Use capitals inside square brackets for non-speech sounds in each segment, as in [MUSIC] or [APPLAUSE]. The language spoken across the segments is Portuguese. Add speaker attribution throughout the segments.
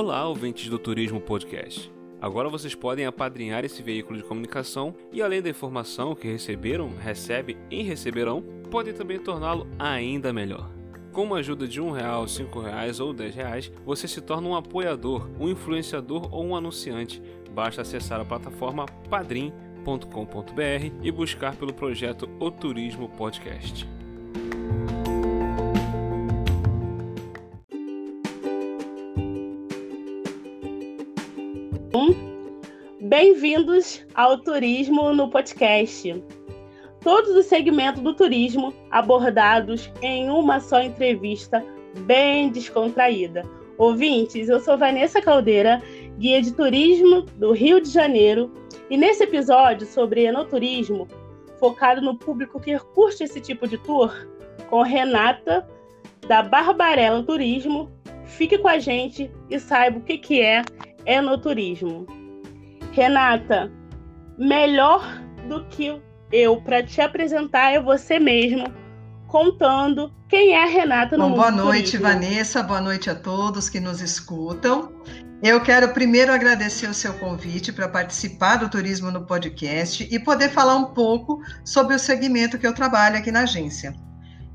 Speaker 1: Olá, ouvintes do Turismo Podcast. Agora vocês podem apadrinhar esse veículo de comunicação e, além da informação que receberam, recebem e receberão, podem também torná-lo ainda melhor. Com uma ajuda de um real, cinco reais ou dez reais, você se torna um apoiador, um influenciador ou um anunciante. Basta acessar a plataforma padrim.com.br e buscar pelo projeto O Turismo Podcast.
Speaker 2: Bem-vindos ao Turismo no Podcast. Todos os segmentos do turismo abordados em uma só entrevista bem descontraída. Ouvintes, eu sou Vanessa Caldeira, guia de turismo do Rio de Janeiro, e nesse episódio sobre enoturismo, focado no público que curte esse tipo de tour, com Renata, da Barbarella Turismo, fique com a gente e saiba o que, é enoturismo. Renata, melhor do que eu para te apresentar é você mesmo, contando quem é a Renata no
Speaker 3: Bom,
Speaker 2: mundo
Speaker 3: Boa noite,
Speaker 2: turismo.
Speaker 3: Vanessa. Boa noite a todos que nos escutam. Eu quero primeiro agradecer o seu convite para participar do Turismo no Podcast e poder falar um pouco sobre o segmento que eu trabalho aqui na agência.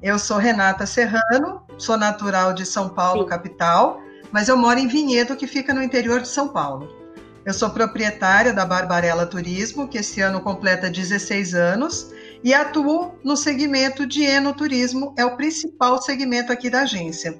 Speaker 3: Eu sou Renata Serrano, sou natural de São Paulo,
Speaker 2: Sim.
Speaker 3: capital, mas eu moro em Vinhedo, que fica no interior de São Paulo. Eu sou proprietária da Barbarella Turismo, que esse ano completa 16 anos, e atuo no segmento de enoturismo, é o principal segmento aqui da agência.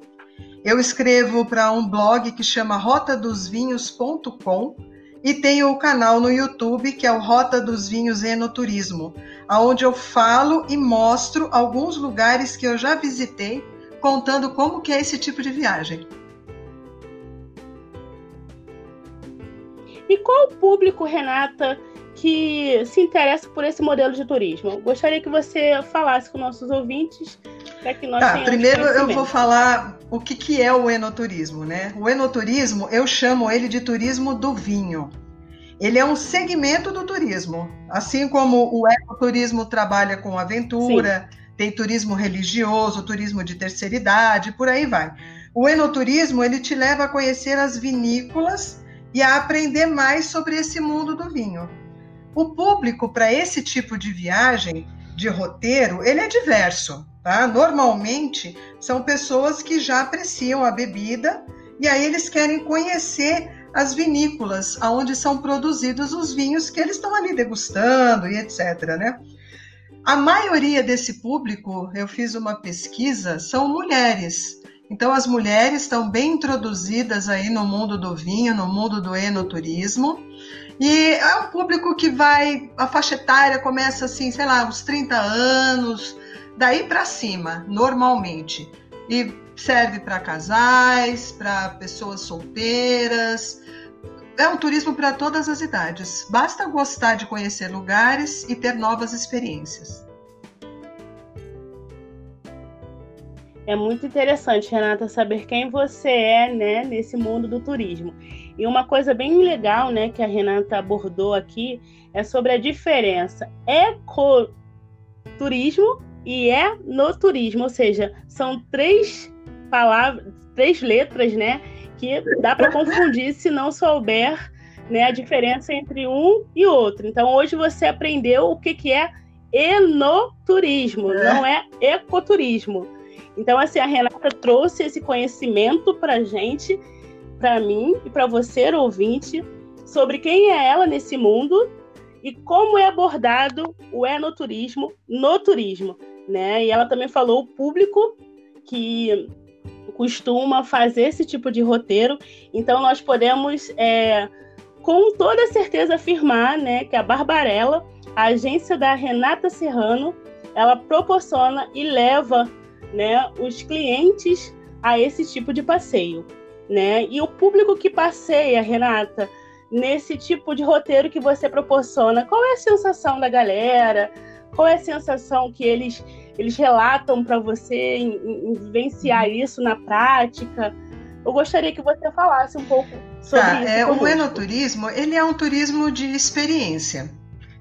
Speaker 3: Eu escrevo para um blog que chama rotadosvinhos.com e tenho o canal no YouTube que é o Rota dos Vinhos Enoturismo, aonde eu falo e mostro alguns lugares que eu já visitei, contando como que é esse tipo de viagem.
Speaker 2: E qual o público, Renata, que se interessa por esse modelo de turismo? Gostaria que você falasse com nossos ouvintes para que nós
Speaker 3: Tá, primeiro eu vou falar o que, que é o enoturismo, né? O enoturismo, eu chamo ele de turismo do vinho. Ele é um segmento do turismo, assim como o ecoturismo trabalha com aventura, tem turismo religioso, turismo de terceira idade, por aí vai. O enoturismo, ele te leva a conhecer as vinícolas e a aprender mais sobre esse mundo do vinho. O público para esse tipo de viagem, de roteiro, ele é diverso, tá? Normalmente são pessoas que já apreciam a bebida e aí eles querem conhecer as vinícolas onde são produzidos os vinhos que eles estão ali degustando e etc, né? A maioria desse público, eu fiz uma pesquisa, são mulheres. Então as mulheres estão bem introduzidas aí no mundo do vinho, no mundo do enoturismo. E é um público que vai, a faixa etária começa assim, sei lá, uns 30 anos, daí para cima, normalmente. E serve para casais, para pessoas solteiras. É um turismo para todas as idades. Basta gostar de conhecer lugares e ter novas experiências.
Speaker 2: É muito interessante, Renata, saber quem você é, né, nesse mundo do turismo. E uma coisa bem legal, né, que a Renata abordou aqui é sobre a diferença ecoturismo e é no turismo, ou seja, são três palavras, três letras, né, que dá para confundir se não souber, né, a diferença entre um e outro. Então, hoje você aprendeu o que que é enoturismo,
Speaker 3: É.
Speaker 2: não é ecoturismo. Então, assim, a Renata trouxe esse conhecimento pra gente, pra mim e pra você, ouvinte, sobre quem é ela nesse mundo e como é abordado o enoturismo no turismo, né? E ela também falou o público que costuma fazer esse tipo de roteiro. Então, nós podemos, é, com toda certeza, afirmar, né, que a Barbarella, a agência da Renata Serrano, ela proporciona e leva né, os clientes a esse tipo de passeio, né? E o público que passeia, Renata, nesse tipo de roteiro que você proporciona, qual é a sensação da galera? Qual é a sensação que eles eles relatam para você em, em- vivenciar isso na prática? Eu gostaria que você falasse um pouco sobre
Speaker 3: Tá,
Speaker 2: isso.
Speaker 3: é, o enoturismo, ele é um turismo de experiência.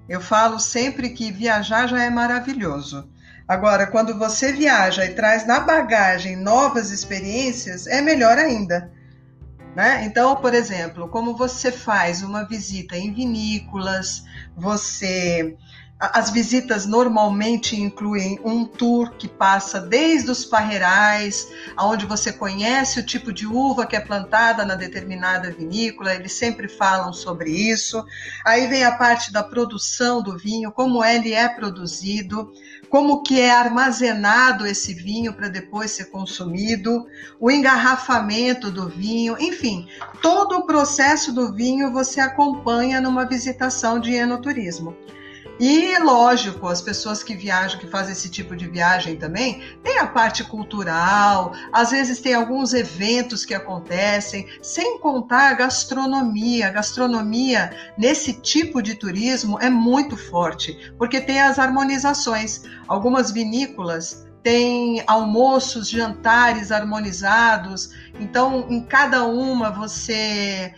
Speaker 3: Eu falo sempre que viajar já é maravilhoso. Agora, quando você viaja e traz na bagagem novas experiências, é melhor ainda. Né? Então, por exemplo, como você faz uma visita em vinícolas, você as visitas normalmente incluem um tour que passa desde os parreirais, aonde você conhece o tipo de uva que é plantada na determinada vinícola, eles sempre falam sobre isso. Aí vem a parte da produção do vinho, como ele é produzido, como que é armazenado esse vinho para depois ser consumido, o engarrafamento do vinho, enfim, todo o processo do vinho você acompanha numa visitação de enoturismo. E, lógico, as pessoas que viajam, que fazem esse tipo de viagem também, tem a parte cultural, às vezes tem alguns eventos que acontecem, sem contar a gastronomia. A gastronomia, nesse tipo de turismo, é muito forte, porque tem as harmonizações. Algumas vinícolas tem almoços, jantares harmonizados. Então, em cada uma você,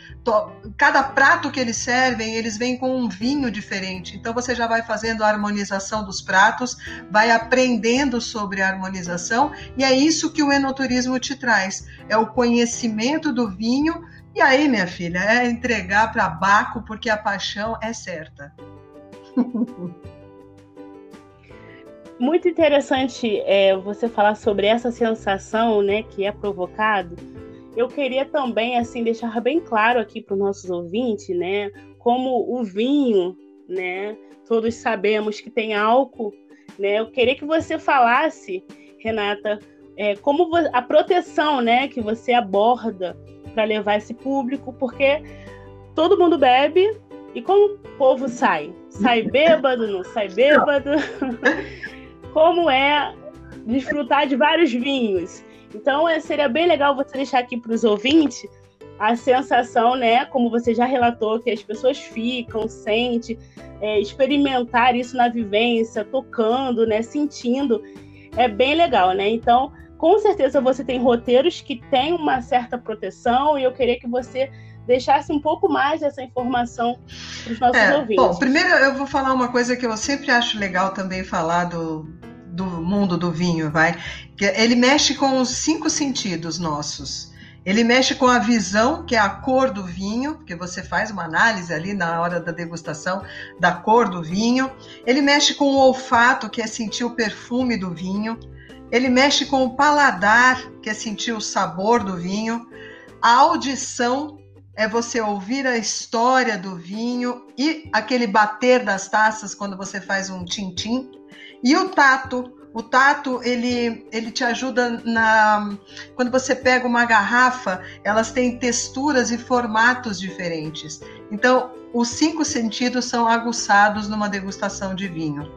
Speaker 3: cada prato que eles servem, eles vêm com um vinho diferente. Então você já vai fazendo a harmonização dos pratos, vai aprendendo sobre a harmonização, e é isso que o enoturismo te traz. É o conhecimento do vinho. E aí, minha filha, é entregar para Baco porque a paixão é certa. [LAUGHS]
Speaker 2: muito interessante é, você falar sobre essa sensação, né, que é provocado. Eu queria também assim deixar bem claro aqui para os nossos ouvintes, né, como o vinho, né, todos sabemos que tem álcool, né. Eu queria que você falasse, Renata, é, como a proteção, né, que você aborda para levar esse público, porque todo mundo bebe e como o povo sai? Sai [LAUGHS] bêbado, não sai bêbado? [LAUGHS] como é desfrutar de vários vinhos. Então, é, seria bem legal você deixar aqui para os ouvintes a sensação, né, como você já relatou, que as pessoas ficam, sentem, é, experimentar isso na vivência, tocando, né, sentindo, é bem legal, né? Então, com certeza você tem roteiros que têm uma certa proteção e eu queria que você deixasse um pouco mais dessa informação para os nossos é, ouvintes.
Speaker 3: Bom, primeiro eu vou falar uma coisa que eu sempre acho legal também falar do, do mundo do vinho, vai. Que ele mexe com os cinco sentidos nossos. Ele mexe com a visão, que é a cor do vinho, porque você faz uma análise ali na hora da degustação da cor do vinho. Ele mexe com o olfato, que é sentir o perfume do vinho. Ele mexe com o paladar, que é sentir o sabor do vinho. A audição, é você ouvir a história do vinho e aquele bater das taças quando você faz um tintim. E o tato, o tato ele, ele te ajuda na quando você pega uma garrafa, elas têm texturas e formatos diferentes. Então, os cinco sentidos são aguçados numa degustação de vinho.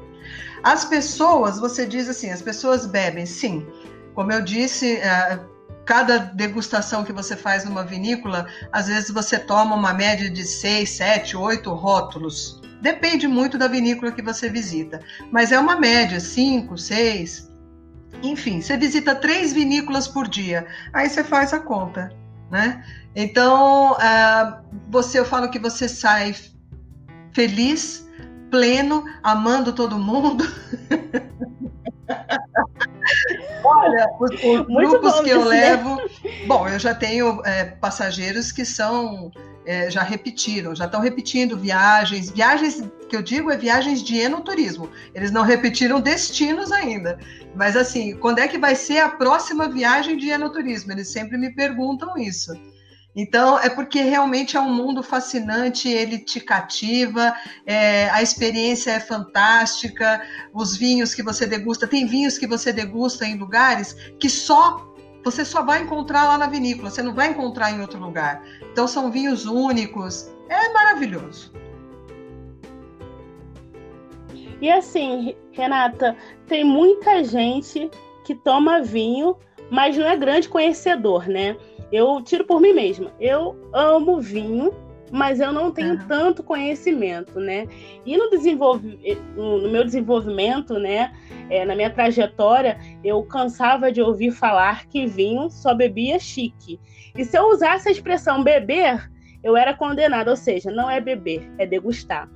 Speaker 3: As pessoas, você diz assim, as pessoas bebem, sim. Como eu disse, é, cada degustação que você faz numa vinícola, às vezes você toma uma média de 6, 7, 8 rótulos. Depende muito da vinícola que você visita, mas é uma média, 5, 6. Enfim, você visita três vinícolas por dia, aí você faz a conta, né? Então, uh, você, eu falo que você sai feliz, pleno, amando todo mundo. [LAUGHS] Olha, os, os [LAUGHS] grupos que eu né? levo. Bom, eu já tenho é, passageiros que são. É, já repetiram, já estão repetindo viagens. Viagens que eu digo é viagens de enoturismo. Eles não repetiram destinos ainda. Mas assim, quando é que vai ser a próxima viagem de enoturismo? Eles sempre me perguntam isso. Então, é porque realmente é um mundo fascinante, ele te cativa, é, a experiência é fantástica, os vinhos que você degusta, tem vinhos que você degusta em lugares que só você só vai encontrar lá na vinícola, você não vai encontrar em outro lugar. Então, são vinhos únicos, é maravilhoso.
Speaker 2: E assim, Renata, tem muita gente que toma vinho, mas não é grande conhecedor, né? Eu tiro por mim mesma. Eu amo vinho, mas eu não tenho uhum. tanto conhecimento, né? E no, desenvolve... no meu desenvolvimento, né, é, na minha trajetória, eu cansava de ouvir falar que vinho só bebia chique. E se eu usasse a expressão beber, eu era condenada, ou seja, não é beber, é degustar.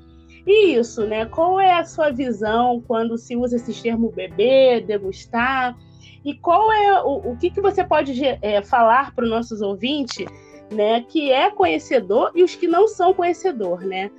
Speaker 2: E isso, né? Qual é a sua visão quando se usa esse termo beber, degustar? E qual é o, o que, que você pode é, falar para os nossos ouvintes né, que é conhecedor e os que não são conhecedor, né?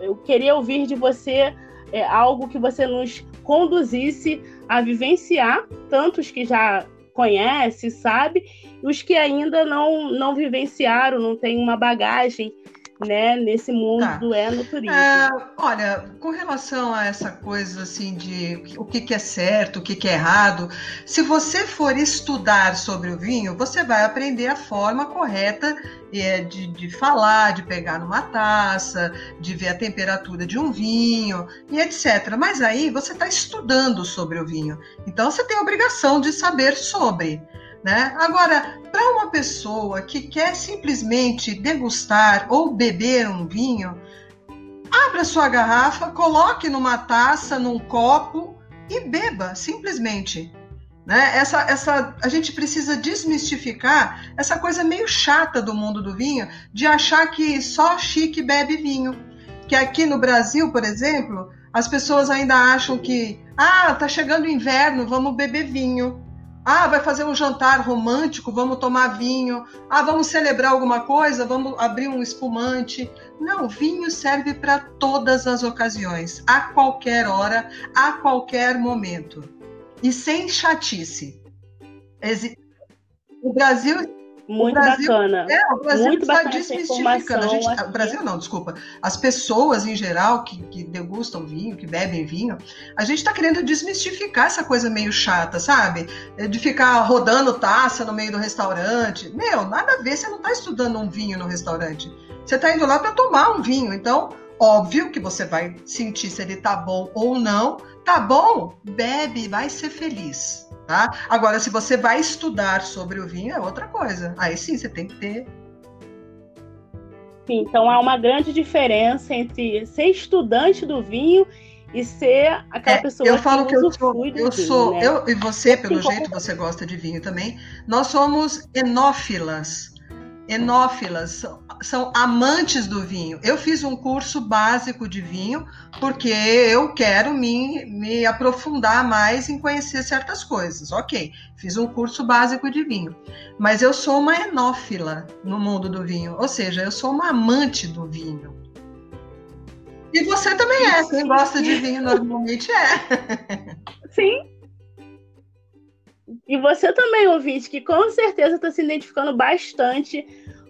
Speaker 2: Eu queria ouvir de você é, algo que você nos conduzisse a vivenciar, tantos que já conhece, sabe, e os que ainda não, não vivenciaram, não têm uma bagagem né, nesse mundo tá. do enoturismo. É,
Speaker 3: olha, com relação a essa coisa assim de o que, que é certo, o que, que é errado, se você for estudar sobre o vinho, você vai aprender a forma correta é, de, de falar, de pegar numa taça, de ver a temperatura de um vinho e etc. Mas aí você está estudando sobre o vinho, então você tem a obrigação de saber sobre. Né? Agora, para uma pessoa que quer simplesmente degustar ou beber um vinho, abra sua garrafa, coloque numa taça, num copo e beba, simplesmente. Né? Essa, essa, a gente precisa desmistificar essa coisa meio chata do mundo do vinho, de achar que só chique bebe vinho. Que aqui no Brasil, por exemplo, as pessoas ainda acham que ah, tá chegando o inverno, vamos beber vinho. Ah, vai fazer um jantar romântico, vamos tomar vinho. Ah, vamos celebrar alguma coisa, vamos abrir um espumante. Não, vinho serve para todas as ocasiões, a qualquer hora, a qualquer momento. E sem chatice. O Brasil
Speaker 2: muito Brasil, bacana.
Speaker 3: É, o Brasil Muito está desmistificando. A gente, o Brasil não, desculpa. As pessoas em geral que, que degustam vinho, que bebem vinho, a gente está querendo desmistificar essa coisa meio chata, sabe? É de ficar rodando taça no meio do restaurante. Meu, nada a ver, você não está estudando um vinho no restaurante. Você está indo lá para tomar um vinho. Então, óbvio que você vai sentir se ele tá bom ou não. Tá bom? Bebe, vai ser feliz. Tá? Agora, se você vai estudar sobre o vinho, é outra coisa. Aí sim, você tem que ter.
Speaker 2: Sim, então há uma grande diferença entre ser estudante do vinho e ser aquela é, pessoa
Speaker 3: eu falo que, que eu sou, eu vinho, sou, né? eu e você, pelo jeito, você gosta de vinho também. Nós somos enófilas enófilas, são amantes do vinho. Eu fiz um curso básico de vinho porque eu quero me, me aprofundar mais em conhecer certas coisas. Ok, fiz um curso básico de vinho. Mas eu sou uma enófila no mundo do vinho, ou seja, eu sou uma amante do vinho. E você também é, quem gosta de vinho normalmente é.
Speaker 2: Sim, e você também, ouvinte, que com certeza está se identificando bastante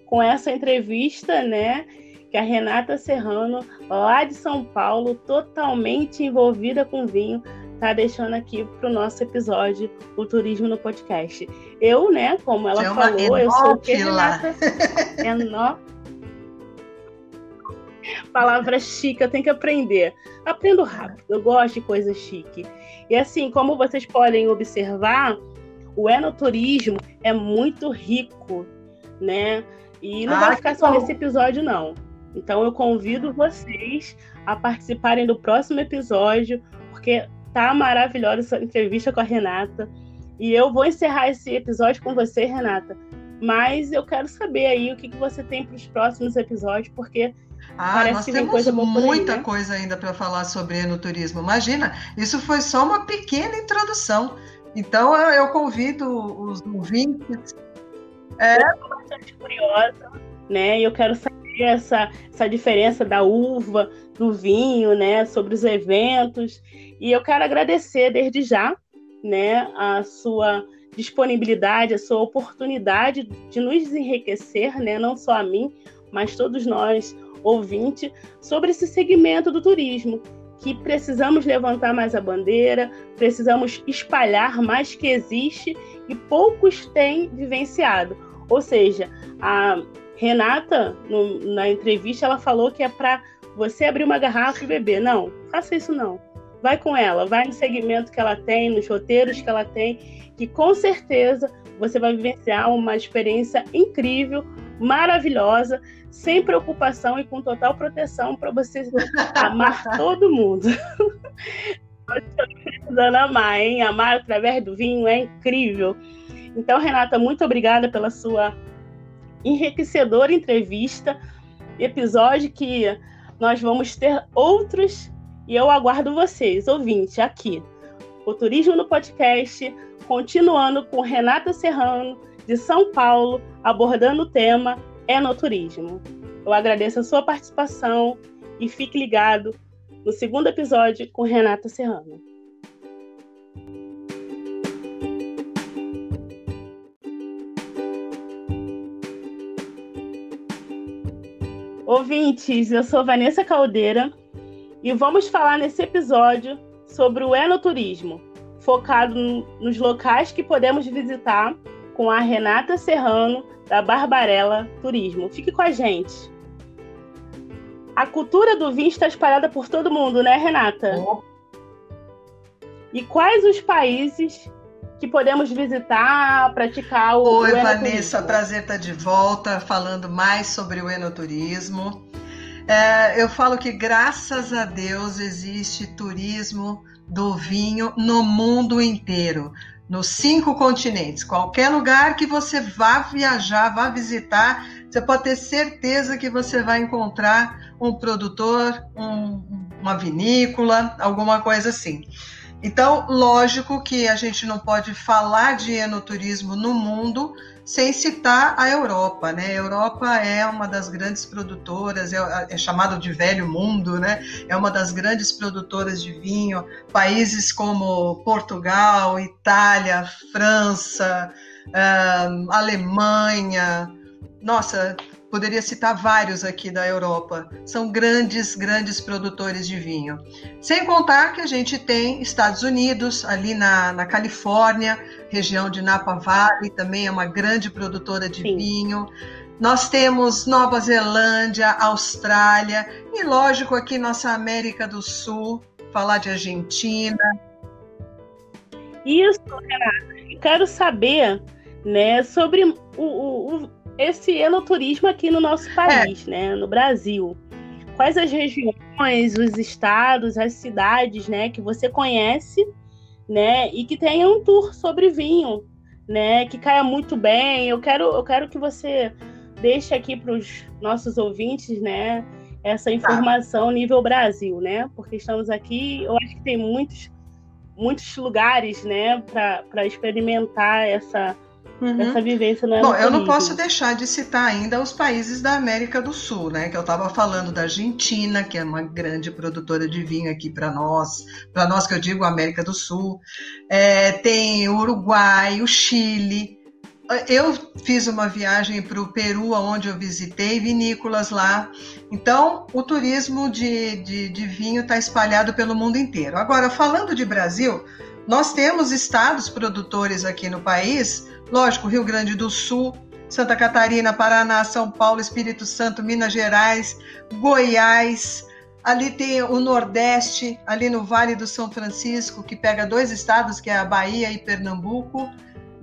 Speaker 2: com essa entrevista, né? Que a Renata Serrano, lá de São Paulo, totalmente envolvida com vinho, tá deixando aqui para o nosso episódio, o Turismo no Podcast. Eu, né, como ela é falou, eu sou o que Renata [LAUGHS] Enó... Palavra chique, eu tenho que aprender. Aprendo rápido, eu gosto de coisa chique. E assim, como vocês podem observar, o enoturismo é muito rico, né? E não ah, vai ficar só bom. nesse episódio, não. Então eu convido vocês a participarem do próximo episódio, porque tá maravilhosa essa entrevista com a Renata. E eu vou encerrar esse episódio com você, Renata. Mas eu quero saber aí o que, que você tem para os próximos episódios, porque
Speaker 3: ah, Parece nós temos coisa muita aí, né? coisa ainda para falar sobre enoturismo. Imagina, isso foi só uma pequena introdução. Então eu convido os ouvintes.
Speaker 2: É bastante curiosa, né? Eu quero saber essa, essa diferença da uva, do vinho, né? Sobre os eventos. E eu quero agradecer desde já, né? A sua disponibilidade, a sua oportunidade de nos enriquecer, né? Não só a mim, mas todos nós ouvintes, sobre esse segmento do turismo que precisamos levantar mais a bandeira, precisamos espalhar mais que existe e poucos têm vivenciado. Ou seja, a Renata, no, na entrevista, ela falou que é para você abrir uma garrafa e beber. Não, faça isso não. Vai com ela, vai no segmento que ela tem, nos roteiros que ela tem, que com certeza você vai vivenciar uma experiência incrível, maravilhosa, sem preocupação e com total proteção para você amar [LAUGHS] todo mundo. precisando amar, hein? Amar através do vinho é incrível. Então, Renata, muito obrigada pela sua enriquecedora entrevista, episódio que nós vamos ter outros e eu aguardo vocês, ouvintes, aqui. O Turismo no Podcast, continuando com Renata Serrano, de São Paulo, abordando o tema enoturismo. Eu agradeço a sua participação e fique ligado no segundo episódio com Renata Serrano. Ouvintes, eu sou Vanessa Caldeira e vamos falar nesse episódio sobre o enoturismo, focado nos locais que podemos visitar com a Renata Serrano, da Barbarella Turismo. Fique com a gente. A cultura do vinho está espalhada por todo mundo, né, Renata? E quais os países que podemos visitar, praticar o
Speaker 3: Oi, o Vanessa, prazer estar de volta falando mais sobre o enoturismo. É, eu falo que graças a Deus existe turismo do vinho no mundo inteiro, nos cinco continentes. Qualquer lugar que você vá viajar, vá visitar, você pode ter certeza que você vai encontrar um produtor, um, uma vinícola, alguma coisa assim. Então, lógico que a gente não pode falar de enoturismo no mundo sem citar a Europa, né? A Europa é uma das grandes produtoras, é, é chamado de velho mundo, né? É uma das grandes produtoras de vinho. Países como Portugal, Itália, França, Alemanha, nossa, poderia citar vários aqui da Europa. São grandes, grandes produtores de vinho. Sem contar que a gente tem Estados Unidos, ali na, na Califórnia, região de Napa Valley, também é uma grande produtora de Sim. vinho. Nós temos Nova Zelândia, Austrália e, lógico, aqui nossa América do Sul, falar de Argentina.
Speaker 2: Isso, Renata. Eu quero saber né, sobre o, o, o esse enoturismo aqui no nosso é. país, é. né, no Brasil. Quais as regiões, os estados, as cidades, né, que você conhece, né, e que tenha um tour sobre vinho, né, que caia muito bem. Eu quero, eu quero que você deixe aqui para os nossos ouvintes, né, essa tá. informação tá. nível Brasil, né, porque estamos aqui, eu acho que tem muitos, muitos lugares, né, para experimentar essa uhum. essa vivência não é
Speaker 3: Bom, eu não posso deixar de citar ainda os países da América do Sul, né? Que eu estava falando da Argentina, que é uma grande produtora de vinho aqui para nós, para nós que eu digo América do Sul. É, tem o Uruguai, o Chile. Eu fiz uma viagem para o Peru, onde eu visitei vinícolas lá. Então, o turismo de, de, de vinho está espalhado pelo mundo inteiro. Agora, falando de Brasil, nós temos estados produtores aqui no país Lógico, Rio Grande do Sul, Santa Catarina, Paraná, São Paulo, Espírito Santo, Minas Gerais, Goiás. Ali tem o Nordeste, ali no Vale do São Francisco, que pega dois estados, que é a Bahia e Pernambuco.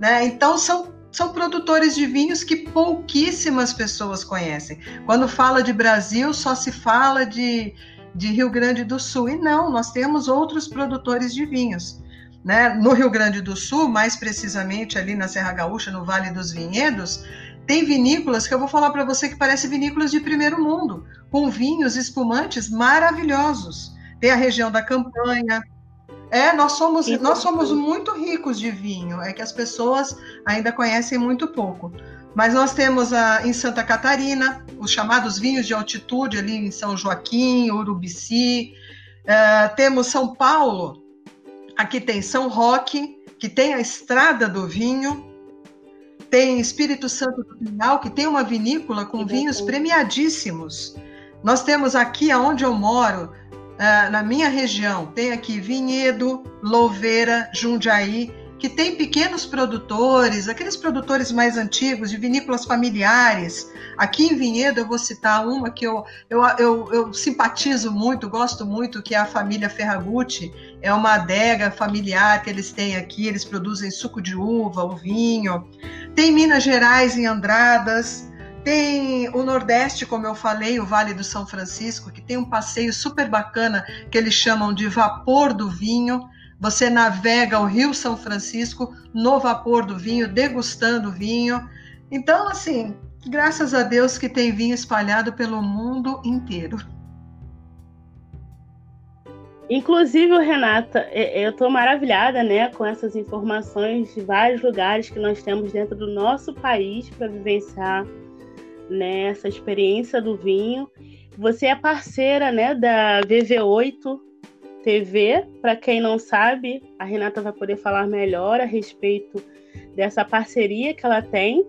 Speaker 3: Né? Então, são, são produtores de vinhos que pouquíssimas pessoas conhecem. Quando fala de Brasil, só se fala de, de Rio Grande do Sul. E não, nós temos outros produtores de vinhos. Né? No Rio Grande do Sul, mais precisamente ali na Serra Gaúcha, no Vale dos Vinhedos, tem vinícolas que eu vou falar para você que parecem vinícolas de primeiro mundo, com vinhos espumantes maravilhosos. Tem a região da Campanha. É, nós somos, nós somos muito ricos de vinho, é que as pessoas ainda conhecem muito pouco. Mas nós temos a, em Santa Catarina os chamados vinhos de altitude, ali em São Joaquim, Urubici. Uh, temos São Paulo, Aqui tem São Roque, que tem a Estrada do Vinho, tem Espírito Santo do Pinhal, que tem uma vinícola com vinhos premiadíssimos. Nós temos aqui aonde eu moro, uh, na minha região, tem aqui Vinhedo, Louveira, Jundiaí, que tem pequenos produtores, aqueles produtores mais antigos, de vinícolas familiares. Aqui em Vinhedo, eu vou citar uma que eu, eu, eu, eu simpatizo muito, gosto muito, que é a família Ferragutti. É uma adega familiar que eles têm aqui, eles produzem suco de uva, o vinho. Tem Minas Gerais, em Andradas. Tem o Nordeste, como eu falei, o Vale do São Francisco, que tem um passeio super bacana que eles chamam de Vapor do Vinho você navega o Rio São Francisco no vapor do vinho, degustando vinho. Então, assim, graças a Deus que tem vinho espalhado pelo mundo inteiro.
Speaker 2: Inclusive, Renata, eu estou maravilhada né, com essas informações de vários lugares que nós temos dentro do nosso país para vivenciar né, essa experiência do vinho. Você é parceira, né, da VV8 TV. Para quem não sabe, a Renata vai poder falar melhor a respeito dessa parceria que ela tem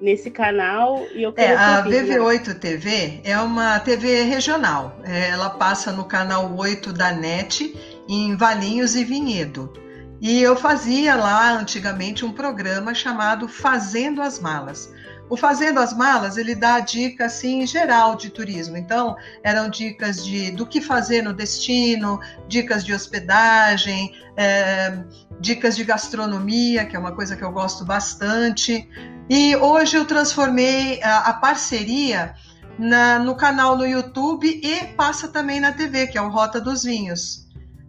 Speaker 2: nesse canal. E eu
Speaker 3: é, a VV8 TV é uma TV regional. É, ela passa no canal 8 da NET, em Valinhos e Vinhedo. E eu fazia lá antigamente um programa chamado Fazendo as Malas. O Fazendo as Malas, ele dá dica assim geral de turismo. Então, eram dicas de do que fazer no destino, dicas de hospedagem, é, dicas de gastronomia, que é uma coisa que eu gosto bastante. E hoje eu transformei a, a parceria na, no canal no YouTube e passa também na TV, que é o Rota dos Vinhos.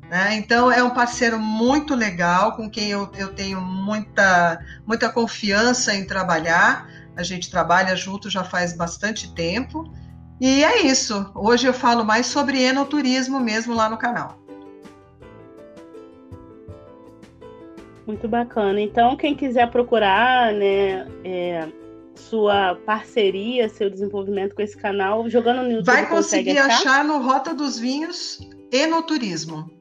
Speaker 3: Né? Então é um parceiro muito legal, com quem eu, eu tenho muita, muita confiança em trabalhar. A gente trabalha junto já faz bastante tempo. E é isso. Hoje eu falo mais sobre enoturismo mesmo lá no canal.
Speaker 2: Muito bacana. Então, quem quiser procurar, né, é, sua parceria, seu desenvolvimento com esse canal, jogando no YouTube,
Speaker 3: vai conseguir achar no Rota dos Vinhos Enoturismo.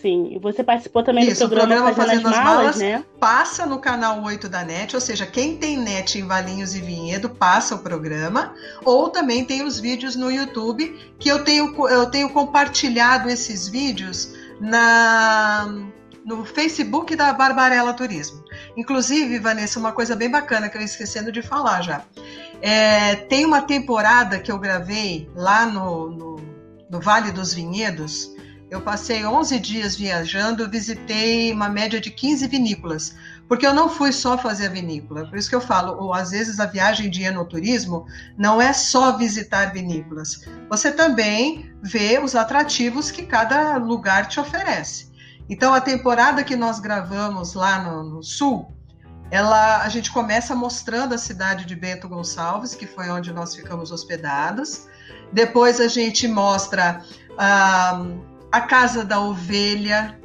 Speaker 2: Sim, e você participou também Isso, do programa, programa Fazendo, Fazendo as Malas, malas, né?
Speaker 3: Passa no canal 8 da NET, ou seja, quem tem NET em Valinhos e Vinhedo, passa o programa, ou também tem os vídeos no YouTube, que eu tenho, eu tenho compartilhado esses vídeos na no Facebook da Barbarella Turismo. Inclusive, Vanessa, uma coisa bem bacana que eu esquecendo de falar já. É, tem uma temporada que eu gravei lá no, no, no Vale dos Vinhedos, eu passei 11 dias viajando, visitei uma média de 15 vinícolas, porque eu não fui só fazer a vinícola. Por isso que eu falo, ou às vezes a viagem de enoturismo não é só visitar vinícolas. Você também vê os atrativos que cada lugar te oferece. Então a temporada que nós gravamos lá no, no sul, ela a gente começa mostrando a cidade de Bento Gonçalves, que foi onde nós ficamos hospedados. Depois a gente mostra ah, a Casa da Ovelha,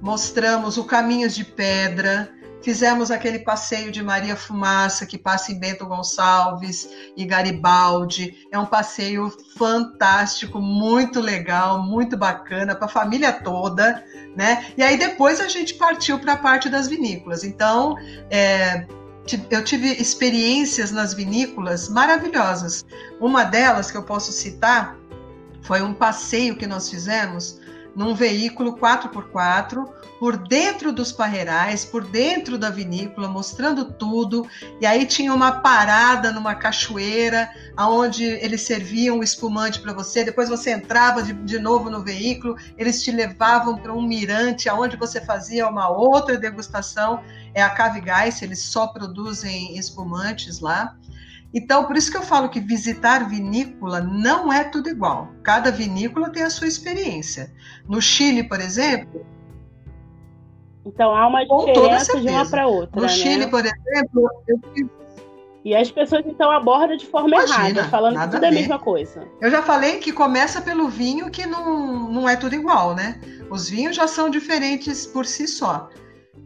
Speaker 3: mostramos o Caminhos de Pedra, fizemos aquele passeio de Maria Fumaça que passa em Bento Gonçalves e Garibaldi. É um passeio fantástico, muito legal, muito bacana para a família toda, né? E aí depois a gente partiu para a parte das vinícolas. Então, é, eu tive experiências nas vinícolas maravilhosas. Uma delas que eu posso citar foi um passeio que nós fizemos num veículo 4x4, por dentro dos parreirais, por dentro da vinícola, mostrando tudo. E aí tinha uma parada numa cachoeira, aonde eles serviam o espumante para você. Depois você entrava de, de, novo no veículo, eles te levavam para um mirante, aonde você fazia uma outra degustação. É a Cave Gás, eles só produzem espumantes lá. Então, por isso que eu falo que visitar vinícola não é tudo igual. Cada vinícola tem a sua experiência. No Chile, por exemplo.
Speaker 2: Então há uma diferença de uma para outra.
Speaker 3: No
Speaker 2: né?
Speaker 3: Chile, por exemplo, eu
Speaker 2: e as pessoas então abordam de forma Imagina, errada, falando que tudo é a mesma coisa.
Speaker 3: Eu já falei que começa pelo vinho, que não, não é tudo igual, né? Os vinhos já são diferentes por si só.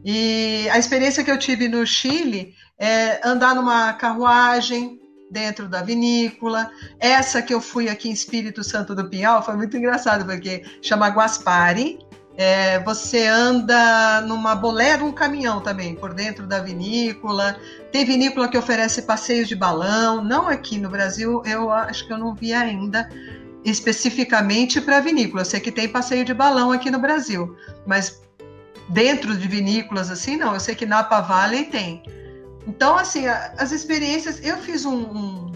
Speaker 3: E a experiência que eu tive no Chile é andar numa carruagem dentro da vinícola. Essa que eu fui aqui em Espírito Santo do Pinhal foi muito engraçado, porque chama Guaspari. É, você anda numa bolera, um caminhão também, por dentro da vinícola. Tem vinícola que oferece passeios de balão. Não aqui no Brasil, eu acho que eu não vi ainda especificamente para vinícola. Eu sei que tem passeio de balão aqui no Brasil, mas dentro de vinícolas assim, não. Eu sei que Napa Valley tem. Então, assim, as experiências. Eu fiz um, um,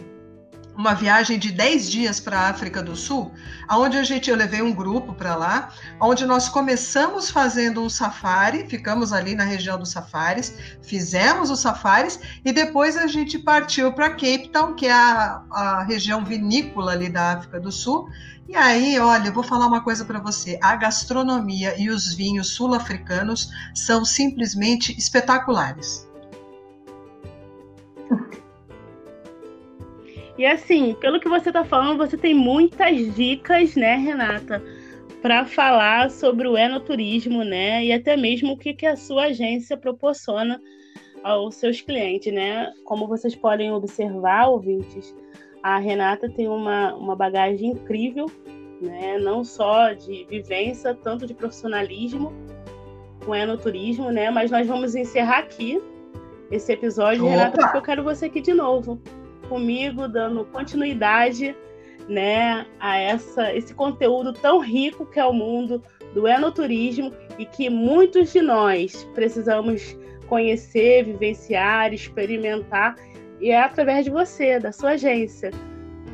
Speaker 3: uma viagem de 10 dias para a África do Sul, onde a gente, eu levei um grupo para lá, onde nós começamos fazendo um safari, ficamos ali na região dos safaris, fizemos os safaris e depois a gente partiu para Cape Town, que é a, a região vinícola ali da África do Sul. E aí, olha, eu vou falar uma coisa para você: a gastronomia e os vinhos sul-africanos são simplesmente espetaculares.
Speaker 2: E assim, pelo que você está falando, você tem muitas dicas, né, Renata, para falar sobre o enoturismo, né? E até mesmo o que, que a sua agência proporciona aos seus clientes, né? Como vocês podem observar, ouvintes, a Renata tem uma, uma bagagem incrível, né? Não só de vivência, tanto de profissionalismo com enoturismo, né? Mas nós vamos encerrar aqui esse episódio, Opa! Renata, porque eu quero você aqui de novo, comigo, dando continuidade, né, a essa, esse conteúdo tão rico que é o mundo do enoturismo e que muitos de nós precisamos conhecer, vivenciar, experimentar, e é através de você, da sua agência,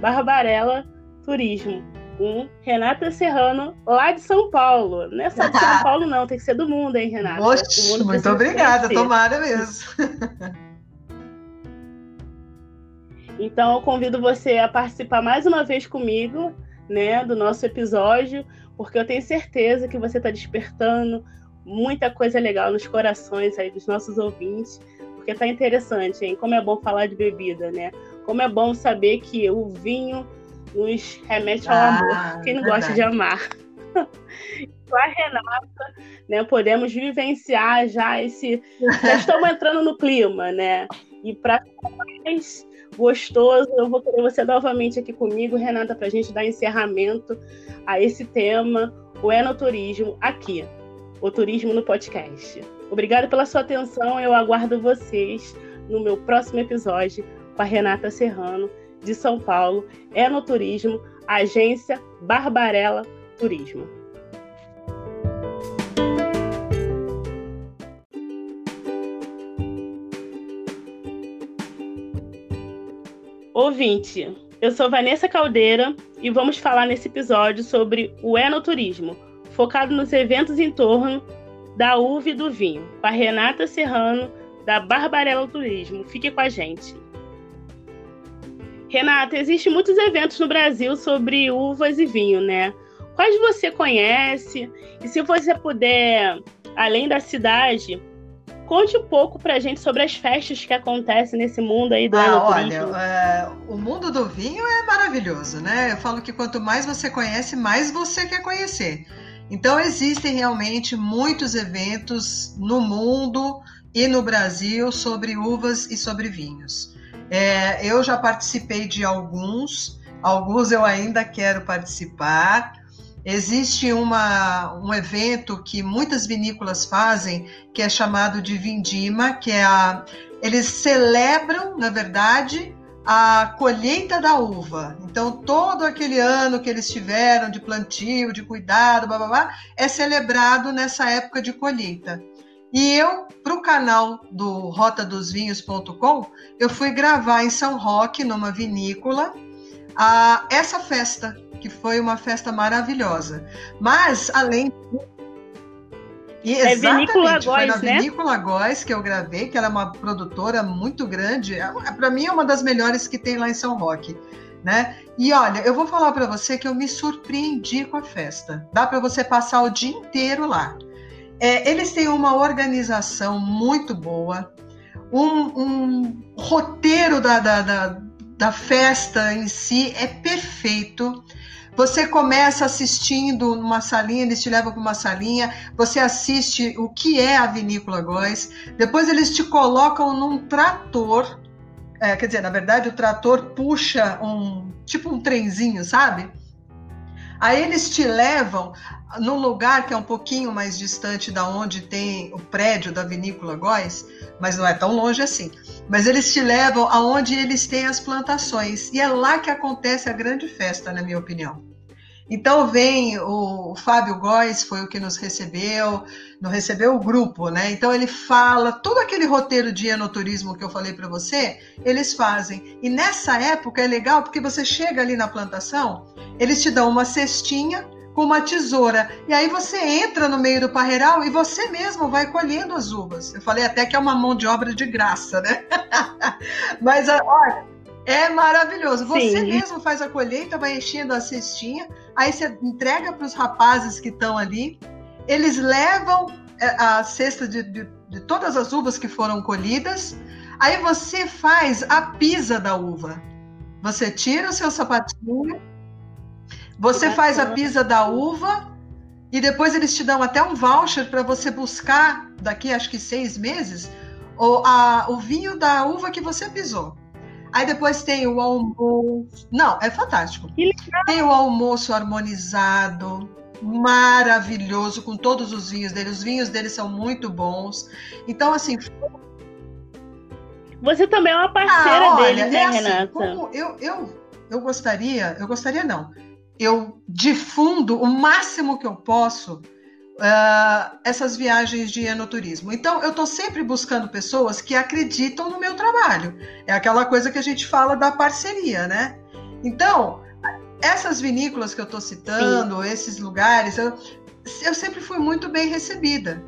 Speaker 2: Barbarella Turismo, com Renata Serrano, lá de São Paulo. Não é só de São [LAUGHS] Paulo, não, tem que ser do mundo, hein, Renata?
Speaker 3: Oxe, muito obrigada, tomara mesmo. [LAUGHS]
Speaker 2: Então, eu convido você a participar mais uma vez comigo, né, do nosso episódio, porque eu tenho certeza que você está despertando muita coisa legal nos corações aí dos nossos ouvintes, porque tá interessante, hein? Como é bom falar de bebida, né? Como é bom saber que o vinho nos remete ao ah, amor. Quem não verdade. gosta de amar? [LAUGHS] Com a Renata, né, podemos vivenciar já esse. Já estamos entrando no clima, né? E para mais gostoso, eu vou querer você novamente aqui comigo, Renata, para a gente dar encerramento a esse tema, o enoturismo, aqui o Turismo no Podcast. Obrigada pela sua atenção. Eu aguardo vocês no meu próximo episódio com a Renata Serrano, de São Paulo, é no Turismo, agência Barbarella Turismo. Ouvinte, eu sou Vanessa Caldeira e vamos falar nesse episódio sobre o enoturismo focado nos eventos em torno da uva e do vinho, com a Renata Serrano, da Barbarella Turismo. Fique com a gente. Renata, existem muitos eventos no Brasil sobre uvas e vinho, né? Quais você conhece? E se você puder, além da cidade, conte um pouco pra gente sobre as festas que acontecem nesse mundo aí do ah,
Speaker 3: olha, é, o mundo do vinho é maravilhoso, né? Eu falo que quanto mais você conhece, mais você quer conhecer. Então, existem realmente muitos eventos no mundo e no Brasil sobre uvas e sobre vinhos. É, eu já participei de alguns, alguns eu ainda quero participar. Existe uma, um evento que muitas vinícolas fazem, que é chamado de Vindima, que é a. Eles celebram, na verdade, a colheita da uva. Então, todo aquele ano que eles tiveram de plantio, de cuidado, blá, blá, blá, é celebrado nessa época de colheita. E eu, para o canal do rotadosvinhos.com, eu fui gravar em São Roque, numa vinícola, a, essa festa, que foi uma festa maravilhosa. Mas, além e é Vinícola Góis, foi na né? Vinícola Góis que eu gravei, que ela é uma produtora muito grande. É, para mim é uma das melhores que tem lá em São Roque. Né? E olha, eu vou falar para você que eu me surpreendi com a festa. Dá para você passar o dia inteiro lá. É, eles têm uma organização muito boa, um, um roteiro da, da, da, da festa em si é perfeito. Você começa assistindo numa salinha, eles te levam para uma salinha, você assiste o que é a vinícola Góis, depois eles te colocam num trator, é, quer dizer, na verdade o trator puxa um tipo um trenzinho, sabe? Aí eles te levam num lugar que é um pouquinho mais distante da onde tem o prédio da vinícola Góis, mas não é tão longe assim. Mas eles te levam aonde eles têm as plantações e é lá que acontece a grande festa, na minha opinião. Então vem o Fábio Góes, foi o que nos recebeu, nos recebeu o grupo, né? Então ele fala todo aquele roteiro de enoturismo que eu falei para você, eles fazem. E nessa época é legal porque você chega ali na plantação, eles te dão uma cestinha com uma tesoura. E aí você entra no meio do parreiral e você mesmo vai colhendo as uvas. Eu falei até que é uma mão de obra de graça, né? [LAUGHS] Mas olha, é maravilhoso. Você Sim. mesmo faz a colheita, vai enchendo a cestinha, aí você entrega para os rapazes que estão ali. Eles levam é, a cesta de, de, de todas as uvas que foram colhidas. Aí você faz a pisa da uva. Você tira o seu sapatinho, você faz a pisa da uva e depois eles te dão até um voucher para você buscar daqui acho que seis meses o, a, o vinho da uva que você pisou. Aí depois tem o almoço. Não, é fantástico. Tem o almoço harmonizado, maravilhoso, com todos os vinhos dele. Os vinhos dele são muito bons. Então, assim.
Speaker 2: Você também é uma parceira ah, olha, dele, né, é assim, Renata?
Speaker 3: Eu, eu, eu gostaria, eu gostaria não. Eu difundo o máximo que eu posso uh, essas viagens de enoturismo. Então, eu estou sempre buscando pessoas que acreditam no meu trabalho. É aquela coisa que a gente fala da parceria, né? Então, essas vinícolas que eu estou citando, Sim. esses lugares, eu, eu sempre fui muito bem recebida.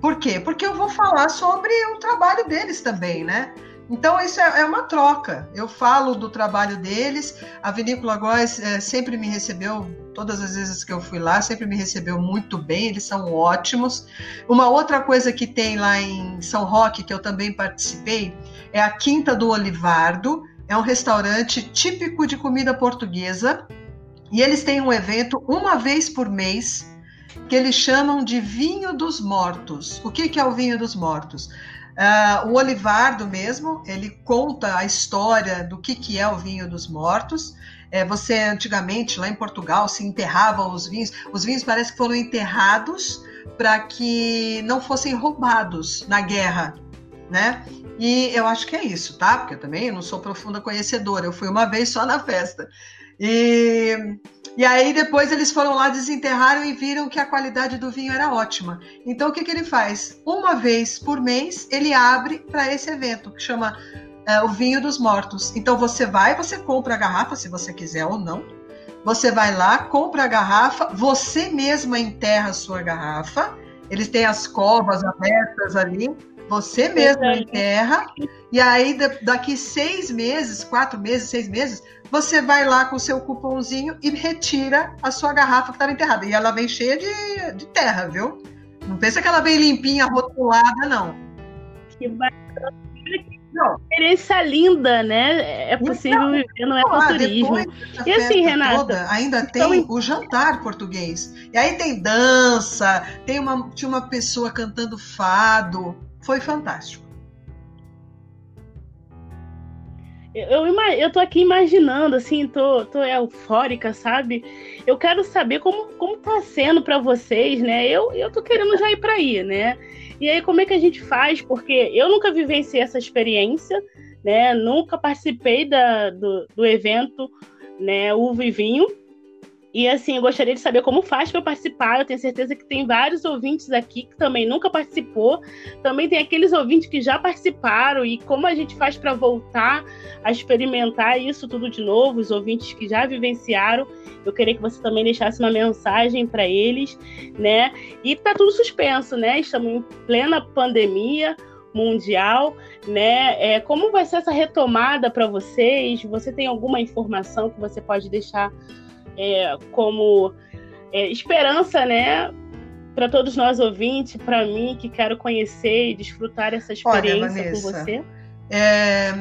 Speaker 3: Por quê? Porque eu vou falar sobre o trabalho deles também, né? Então, isso é, é, uma troca. Eu falo do trabalho deles. A Vinícola Góes é, sempre me recebeu, todas as vezes que eu fui lá, sempre me recebeu muito bem. Eles são ótimos. Uma outra coisa que tem lá em São Roque, que eu também participei, é a Quinta do Olivardo. É um restaurante típico de comida portuguesa. E eles têm um evento uma vez por mês que eles chamam de Vinho dos Mortos. O que, que é o Vinho dos Mortos? Uh, o Olivardo mesmo, ele conta a história do que, que é o vinho dos mortos. É, você antigamente lá em Portugal se enterrava os vinhos. Os vinhos parece que foram enterrados para que não fossem roubados na guerra, né? E eu acho que é isso, tá? Porque eu também não sou profunda conhecedora. Eu fui uma vez só na festa. E e aí depois eles foram lá, desenterraram e viram que a qualidade do vinho era ótima. Então o que, que ele faz? Uma vez por mês ele abre para esse evento que chama é, o vinho dos mortos. Então você vai, você compra a garrafa se você quiser ou não. Você vai lá, compra a garrafa, você mesma enterra a sua garrafa. Eles têm as covas abertas ali. Você mesmo enterra. E aí, daqui seis meses, quatro meses, seis meses, você vai lá com o seu cupomzinho e retira a sua garrafa que estava enterrada. E ela vem cheia de, de terra, viu? Não pensa que ela vem limpinha, rotulada, não.
Speaker 2: Que bacana. Experiência linda, né? É possível então, viver no ecoturismo.
Speaker 3: E assim, Renata. Toda, ainda então, tem o jantar português. E aí tem dança, tem uma, tinha uma pessoa cantando fado. Foi fantástico.
Speaker 2: Eu, eu, eu tô aqui imaginando, assim, tô, tô eufórica, sabe? Eu quero saber como, como tá sendo para vocês, né? Eu, eu tô querendo já ir para aí, né? E aí, como é que a gente faz? Porque eu nunca vivenciei essa experiência, né? Nunca participei da, do, do evento, né? Uva e Vinho. E assim, eu gostaria de saber como faz para participar. Eu tenho certeza que tem vários ouvintes aqui que também nunca participou. Também tem aqueles ouvintes que já participaram e como a gente faz para voltar a experimentar isso tudo de novo, os ouvintes que já vivenciaram. Eu queria que você também deixasse uma mensagem para eles, né? E tá tudo suspenso, né? Estamos em plena pandemia mundial, né? É, como vai ser essa retomada para vocês? Você tem alguma informação que você pode deixar é, como é, esperança, né? Para todos nós ouvintes, para mim que quero conhecer e desfrutar essa experiência Olha, Vanessa, com você.
Speaker 3: É,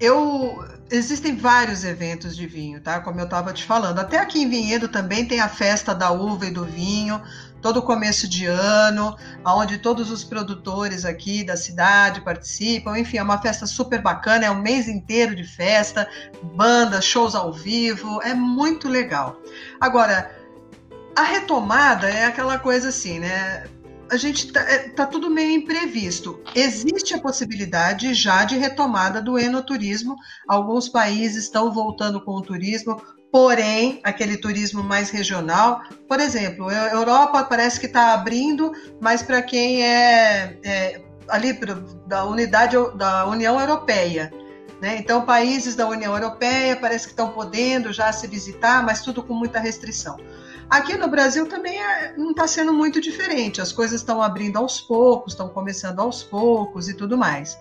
Speaker 3: eu existem vários eventos de vinho, tá? Como eu estava te falando. Até aqui em Vinhedo também tem a festa da uva e do vinho todo começo de ano, onde todos os produtores aqui da cidade participam. Enfim, é uma festa super bacana, é um mês inteiro de festa, bandas, shows ao vivo, é muito legal. Agora, a retomada é aquela coisa assim, né? A gente tá, é, tá tudo meio imprevisto. Existe a possibilidade já de retomada do enoturismo. Alguns países estão voltando com o turismo, porém aquele turismo mais regional. Por exemplo, a Europa parece que está abrindo, mas para quem é, é, ali da unidade da União Europeia. Né? Então, países da União Europeia parece que estão podendo já se visitar, mas tudo com muita restrição. Aqui no Brasil também é, não está sendo muito diferente. As coisas estão abrindo aos poucos, estão começando aos poucos e tudo mais.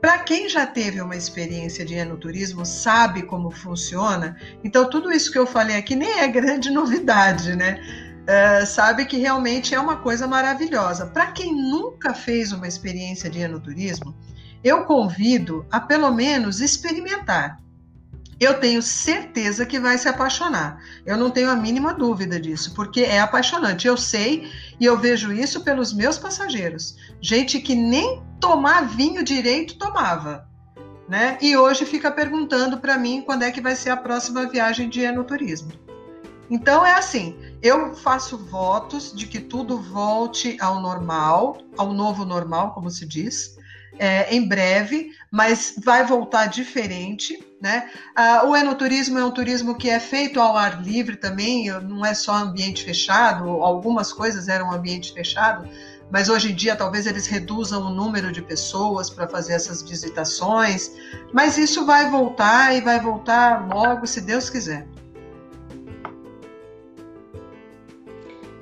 Speaker 3: Para quem já teve uma experiência de enoturismo, sabe como funciona, então tudo isso que eu falei aqui nem é grande [LAUGHS] novidade, né? Uh, sabe que realmente é uma coisa maravilhosa. Para quem nunca fez uma experiência de enoturismo, eu convido a pelo menos experimentar. Eu tenho certeza que vai se apaixonar. Eu não tenho a mínima dúvida disso, porque é apaixonante. Eu sei e eu vejo isso pelos meus passageiros. Gente que nem tomar vinho direito tomava. Né? E hoje fica perguntando para mim quando é que vai ser a próxima viagem de enoturismo. Então é assim, eu faço votos de que tudo volte ao normal, ao novo normal, como se diz, é, em breve, mas vai voltar diferente. Né? Ah, o enoturismo é um turismo que é feito ao ar livre também, não é só ambiente fechado, algumas coisas eram ambiente fechado, mas hoje em dia talvez eles reduzam o número de pessoas para fazer essas visitações, mas isso vai voltar e vai voltar logo, se Deus quiser.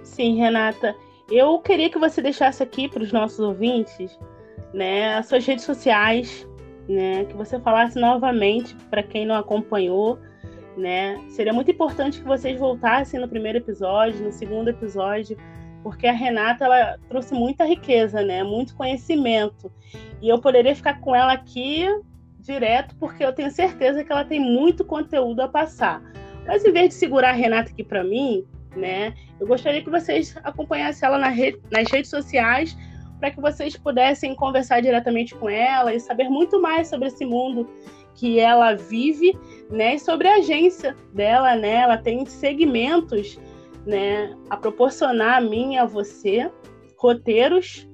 Speaker 2: Sim, Renata. Eu queria que você deixasse aqui para os nossos ouvintes né, as suas redes sociais, né, que você falasse novamente para quem não acompanhou, né? Seria muito importante que vocês voltassem no primeiro episódio, no segundo episódio, porque a Renata ela trouxe muita riqueza, né? Muito conhecimento. E eu poderia ficar com ela aqui direto, porque eu tenho certeza que ela tem muito conteúdo a passar. Mas em vez de segurar a Renata aqui para mim, né? Eu gostaria que vocês acompanhassem ela na nas redes sociais para que vocês pudessem conversar diretamente com ela e saber muito mais sobre esse mundo que ela vive, né? E sobre a agência dela, né? Ela tem segmentos, né? A proporcionar a mim e a você roteiros,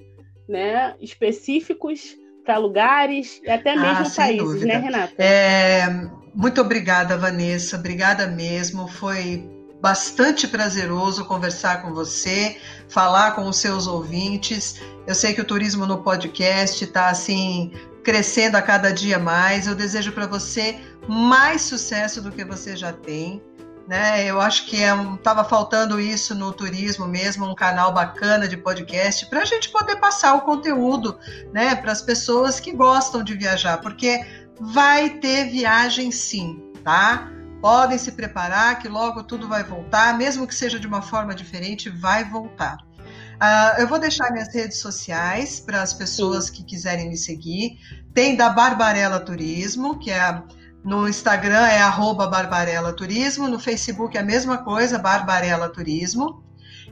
Speaker 2: né? Específicos para lugares e até ah, mesmo ah, países, dúvida. né, Renata?
Speaker 3: É, muito obrigada, Vanessa. Obrigada mesmo. Foi bastante prazeroso conversar com você, falar com os seus ouvintes. Eu sei que o turismo no podcast está assim crescendo a cada dia mais. Eu desejo para você mais sucesso do que você já tem. Né? Eu acho que estava é um, faltando isso no turismo mesmo, um canal bacana de podcast para a gente poder passar o conteúdo, né, para as pessoas que gostam de viajar, porque vai ter viagem sim, tá? Podem se preparar que logo tudo vai voltar, mesmo que seja de uma forma diferente, vai voltar. Uh, eu vou deixar minhas redes sociais para as pessoas que quiserem me seguir. Tem da Barbarella Turismo, que é no Instagram é arroba Barbarella Turismo, no Facebook é a mesma coisa, Barbarella Turismo.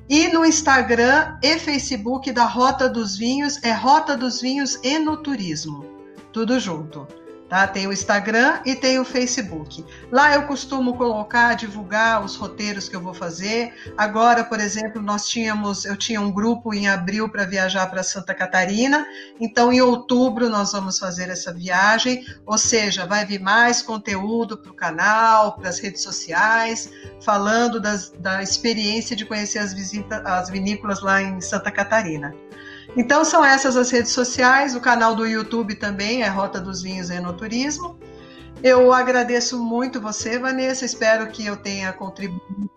Speaker 3: E no Instagram e Facebook da Rota dos Vinhos é Rota dos Vinhos e no Turismo. Tudo junto. Tá? Tem o Instagram e tem o Facebook. Lá eu costumo colocar, divulgar os roteiros que eu vou fazer. Agora, por exemplo, nós tínhamos, eu tinha um grupo em abril para viajar para Santa Catarina. Então, em outubro nós vamos fazer essa viagem. Ou seja, vai vir mais conteúdo para o canal, para as redes sociais, falando das, da experiência de conhecer as, as vinícolas lá em Santa Catarina. Então são essas as redes sociais, o canal do YouTube também é Rota dos Vinhos Enoturismo. Eu agradeço muito você, Vanessa, espero que eu tenha contribuído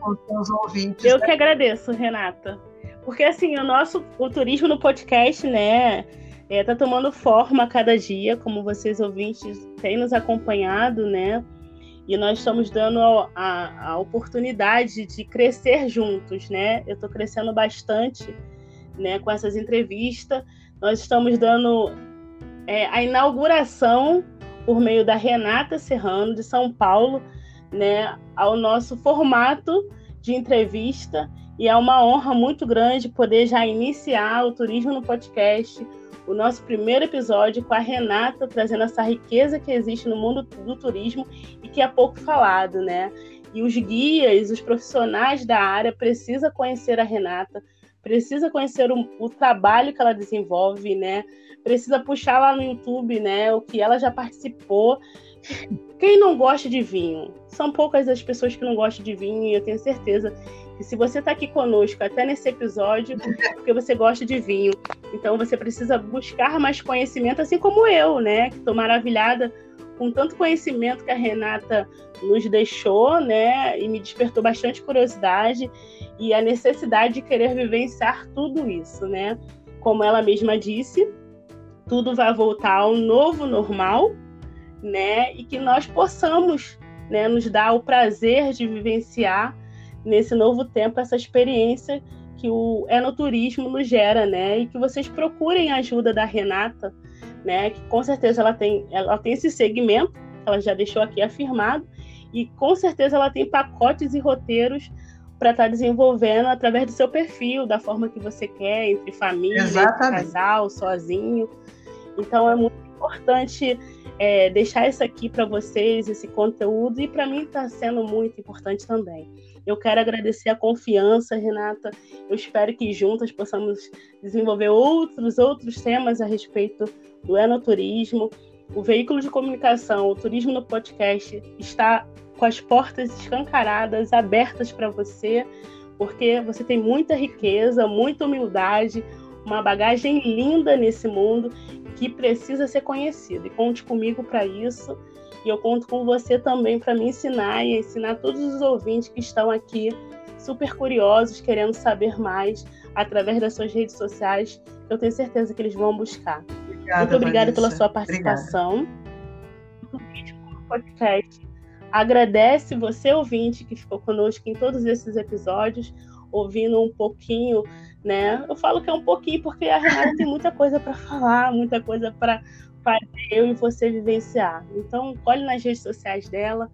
Speaker 3: com os seus ouvintes.
Speaker 2: Eu né? que agradeço, Renata. Porque assim, o nosso o turismo no podcast, né, é, tá tomando forma a cada dia, como vocês ouvintes têm nos acompanhado, né? E nós estamos dando a, a, a oportunidade de crescer juntos, né? Eu estou crescendo bastante né, com essas entrevistas. Nós estamos dando é, a inauguração por meio da Renata Serrano, de São Paulo, né, ao nosso formato de entrevista. E é uma honra muito grande poder já iniciar o Turismo no Podcast, o nosso primeiro episódio com a Renata, trazendo essa riqueza que existe no mundo do turismo e que é pouco falado, né? E os guias, os profissionais da área precisam conhecer a Renata, precisa conhecer o, o, trabalho que ela desenvolve, né? Precisa puxar lá no YouTube, né? O que ela já participou. Quem não gosta de vinho? São poucas as pessoas que não gostam de vinho e eu tenho certeza que se você está aqui conosco até nesse episódio, é porque você gosta de vinho. Então você precisa buscar mais conhecimento, assim como eu, né? Que estou maravilhada com tanto conhecimento que a Renata nos deixou, né? E me despertou bastante curiosidade e a necessidade de querer vivenciar tudo isso, né? Como ela mesma disse, tudo vai voltar ao novo normal, né? E que nós possamos, né, nos dar o prazer de vivenciar nesse novo tempo essa experiência que o enoturismo nos gera, né? E que vocês procurem a ajuda da Renata, né? Que com certeza ela tem, ela tem esse segmento, ela já deixou aqui afirmado, e com certeza ela tem pacotes e roteiros para estar tá desenvolvendo através do seu perfil, da forma que você quer, entre família, casal, sozinho. Então é muito importante é, deixar isso aqui para vocês, esse conteúdo, e para mim está sendo muito importante também. Eu quero agradecer a confiança, Renata. Eu espero que juntas possamos desenvolver outros outros temas a respeito do enoturismo. O veículo de comunicação, o turismo no podcast, está com as portas escancaradas, abertas para você, porque você tem muita riqueza, muita humildade, uma bagagem linda nesse mundo que precisa ser conhecida. E conte comigo para isso. E eu conto com você também para me ensinar e ensinar todos os ouvintes que estão aqui super curiosos, querendo saber mais através das suas redes sociais. Eu tenho certeza que eles vão buscar. Obrigada, Muito obrigada Vanessa. pela sua participação. Obrigada. podcast agradece você ouvinte que ficou conosco em todos esses episódios, ouvindo um pouquinho, né? Eu falo que é um pouquinho porque a Renata tem muita coisa para falar, muita coisa para eu e você vivenciar. Então, colhe nas redes sociais dela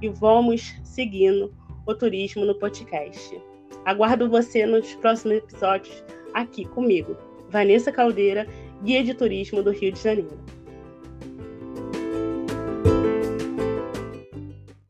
Speaker 2: e vamos seguindo o turismo no podcast. Aguardo você nos próximos episódios aqui comigo, Vanessa Caldeira, guia de turismo do Rio de Janeiro.